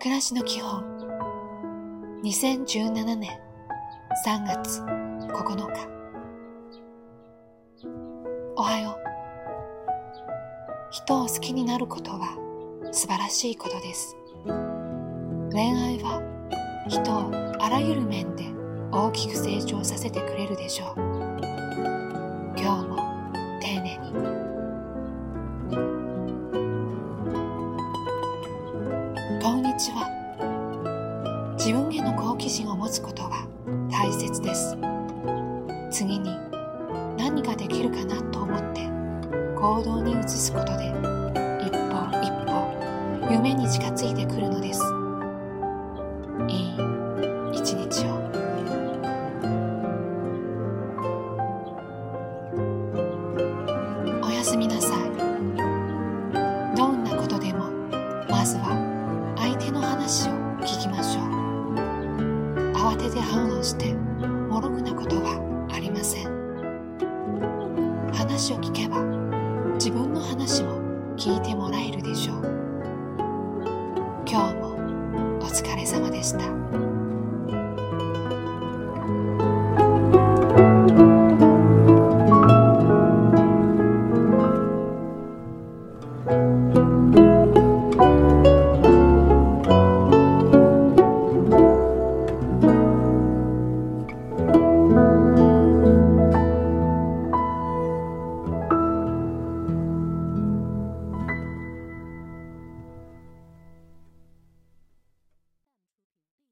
暮らしの基本。2017年3月9日。おはよう。人を好きになることは素晴らしいことです。恋愛は人をあらゆる面で大きく成長させてくれるでしょう。今日もちは。自分への好奇心を持つことは大切です。次に何ができるかなと思って行動に移すことで一歩一歩夢に近づいてくるのです。いい一日を。おやすみなさい。どんなことでもまずは相手の話を聞きましょう。慌てて反応してもろくなことはありません。話を聞けば自分の話も聞いてもらえるでしょう。今日もお疲れ様でした。